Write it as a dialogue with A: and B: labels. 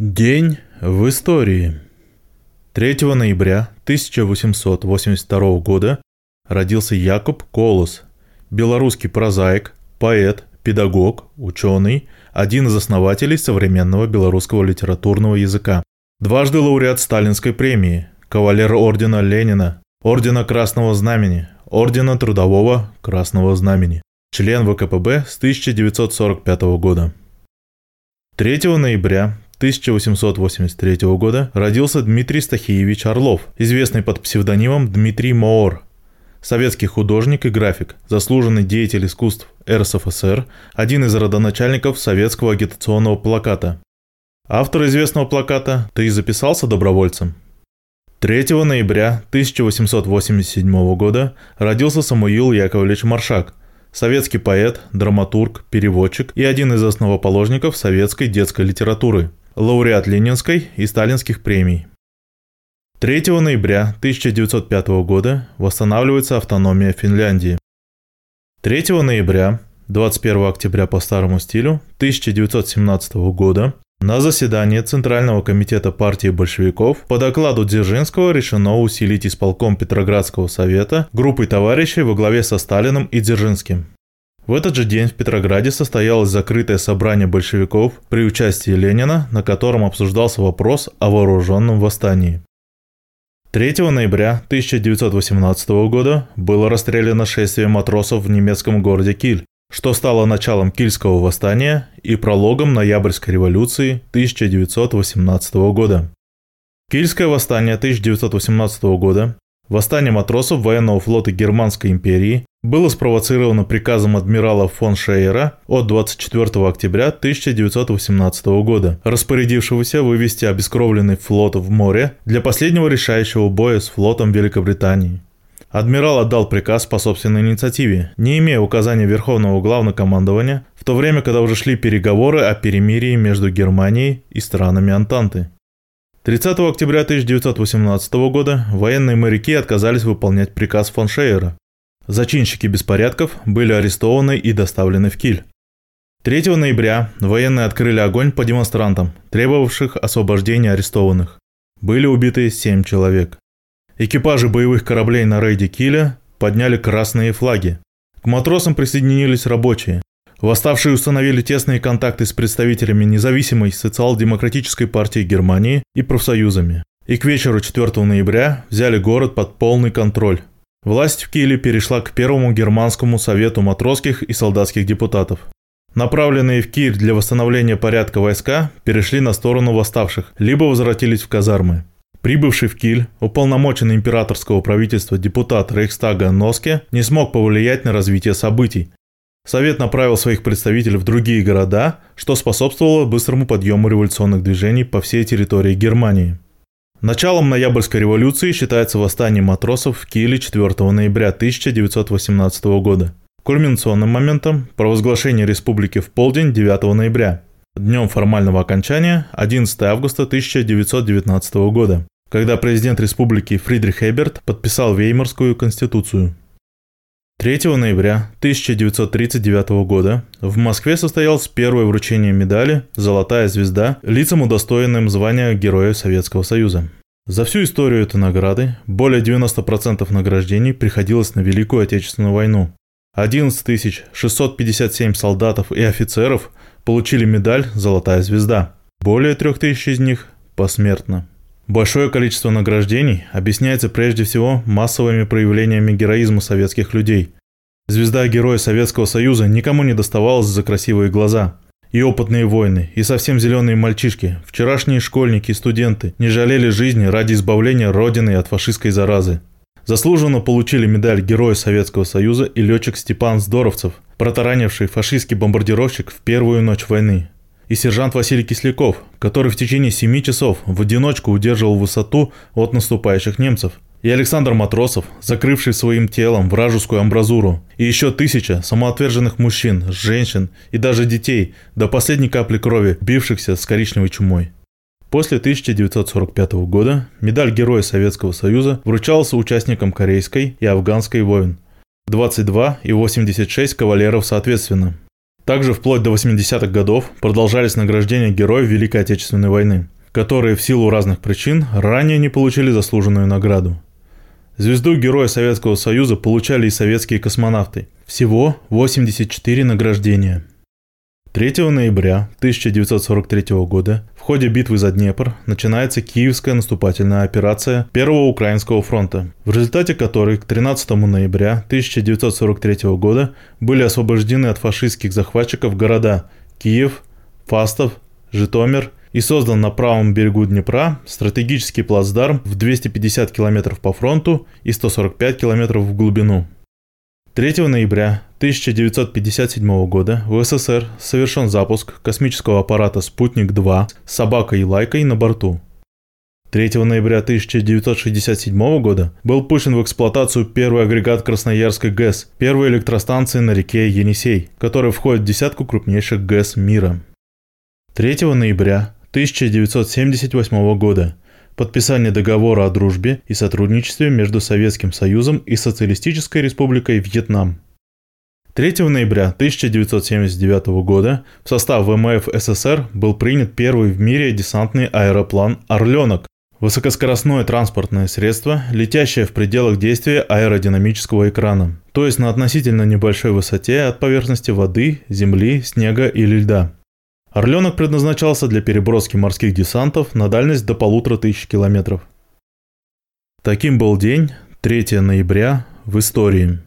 A: День в истории. 3 ноября 1882 года родился Якуб Колос, белорусский прозаик, поэт, педагог, ученый, один из основателей современного белорусского литературного языка. Дважды лауреат Сталинской премии, кавалер ордена Ленина, ордена Красного Знамени, ордена Трудового Красного Знамени, член ВКПБ с 1945 года. 3 ноября 1883 года родился Дмитрий Стахиевич Орлов, известный под псевдонимом Дмитрий Моор, советский художник и график, заслуженный деятель искусств РСФСР, один из родоначальников советского агитационного плаката. Автор известного плаката «Ты записался добровольцем?» 3 ноября 1887 года родился Самуил Яковлевич Маршак, советский поэт, драматург, переводчик и один из основоположников советской детской литературы – лауреат Ленинской и Сталинских премий. 3 ноября 1905 года восстанавливается автономия Финляндии. 3 ноября 21 октября по старому стилю 1917 года на заседании Центрального комитета партии большевиков по докладу Дзержинского решено усилить исполком Петроградского совета группой товарищей во главе со Сталиным и Дзержинским. В этот же день в Петрограде состоялось закрытое собрание большевиков при участии Ленина, на котором обсуждался вопрос о вооруженном восстании. 3 ноября 1918 года было расстреляно шествие матросов в немецком городе Киль, что стало началом Кильского восстания и прологом Ноябрьской революции 1918 года. Кильское восстание 1918 года Восстание матросов военного флота Германской империи было спровоцировано приказом адмирала фон Шейера от 24 октября 1918 года, распорядившегося вывести обескровленный флот в море для последнего решающего боя с флотом Великобритании. Адмирал отдал приказ по собственной инициативе, не имея указания Верховного Главнокомандования, в то время, когда уже шли переговоры о перемирии между Германией и странами Антанты. 30 октября 1918 года военные моряки отказались выполнять приказ фон Шейера. Зачинщики беспорядков были арестованы и доставлены в Киль. 3 ноября военные открыли огонь по демонстрантам, требовавших освобождения арестованных. Были убиты 7 человек. Экипажи боевых кораблей на рейде Киля подняли красные флаги. К матросам присоединились рабочие. Восставшие установили тесные контакты с представителями независимой социал-демократической партии Германии и профсоюзами. И к вечеру 4 ноября взяли город под полный контроль. Власть в Киеле перешла к Первому германскому совету матросских и солдатских депутатов. Направленные в Киев для восстановления порядка войска перешли на сторону восставших, либо возвратились в казармы. Прибывший в Киль, уполномоченный императорского правительства депутат Рейхстага Носке не смог повлиять на развитие событий, Совет направил своих представителей в другие города, что способствовало быстрому подъему революционных движений по всей территории Германии. Началом Ноябрьской революции считается восстание матросов в Киеле 4 ноября 1918 года. Кульминационным моментом – провозглашение республики в полдень 9 ноября, днем формального окончания 11 августа 1919 года, когда президент республики Фридрих Эберт подписал Веймарскую конституцию. 3 ноября 1939 года в Москве состоялось первое вручение медали «Золотая звезда» лицам, удостоенным звания Героя Советского Союза. За всю историю этой награды более 90% награждений приходилось на Великую Отечественную войну. 11 657 солдатов и офицеров получили медаль «Золотая звезда». Более 3000 из них посмертно. Большое количество награждений объясняется прежде всего массовыми проявлениями героизма советских людей. Звезда Героя Советского Союза никому не доставалась за красивые глаза. И опытные воины, и совсем зеленые мальчишки, вчерашние школьники и студенты не жалели жизни ради избавления Родины от фашистской заразы. Заслуженно получили медаль Героя Советского Союза и летчик Степан Здоровцев, протаранивший фашистский бомбардировщик в первую ночь войны и сержант Василий Кисляков, который в течение 7 часов в одиночку удерживал высоту от наступающих немцев, и Александр Матросов, закрывший своим телом вражескую амбразуру, и еще тысяча самоотверженных мужчин, женщин и даже детей, до последней капли крови, бившихся с коричневой чумой. После 1945 года медаль Героя Советского Союза вручался участникам корейской и афганской войн. 22 и 86 кавалеров соответственно. Также вплоть до 80-х годов продолжались награждения героев Великой Отечественной войны, которые в силу разных причин ранее не получили заслуженную награду. Звезду Героя Советского Союза получали и советские космонавты. Всего 84 награждения – 3 ноября 1943 года в ходе битвы за Днепр начинается Киевская наступательная операция Первого Украинского фронта, в результате которой к 13 ноября 1943 года были освобождены от фашистских захватчиков города Киев, Фастов, Житомир и создан на правом берегу Днепра стратегический плацдарм в 250 км по фронту и 145 км в глубину. 3 ноября 1957 года в СССР совершен запуск космического аппарата «Спутник-2» с собакой и лайкой на борту. 3 ноября 1967 года был пущен в эксплуатацию первый агрегат Красноярской ГЭС, первой электростанции на реке Енисей, которая входит в десятку крупнейших ГЭС мира. 3 ноября 1978 года подписание договора о дружбе и сотрудничестве между Советским Союзом и Социалистической Республикой Вьетнам. 3 ноября 1979 года в состав ВМФ СССР был принят первый в мире десантный аэроплан «Орленок», Высокоскоростное транспортное средство, летящее в пределах действия аэродинамического экрана, то есть на относительно небольшой высоте от поверхности воды, земли, снега или льда. Орленок предназначался для переброски морских десантов на дальность до полутора тысяч километров. Таким был день 3 ноября в истории.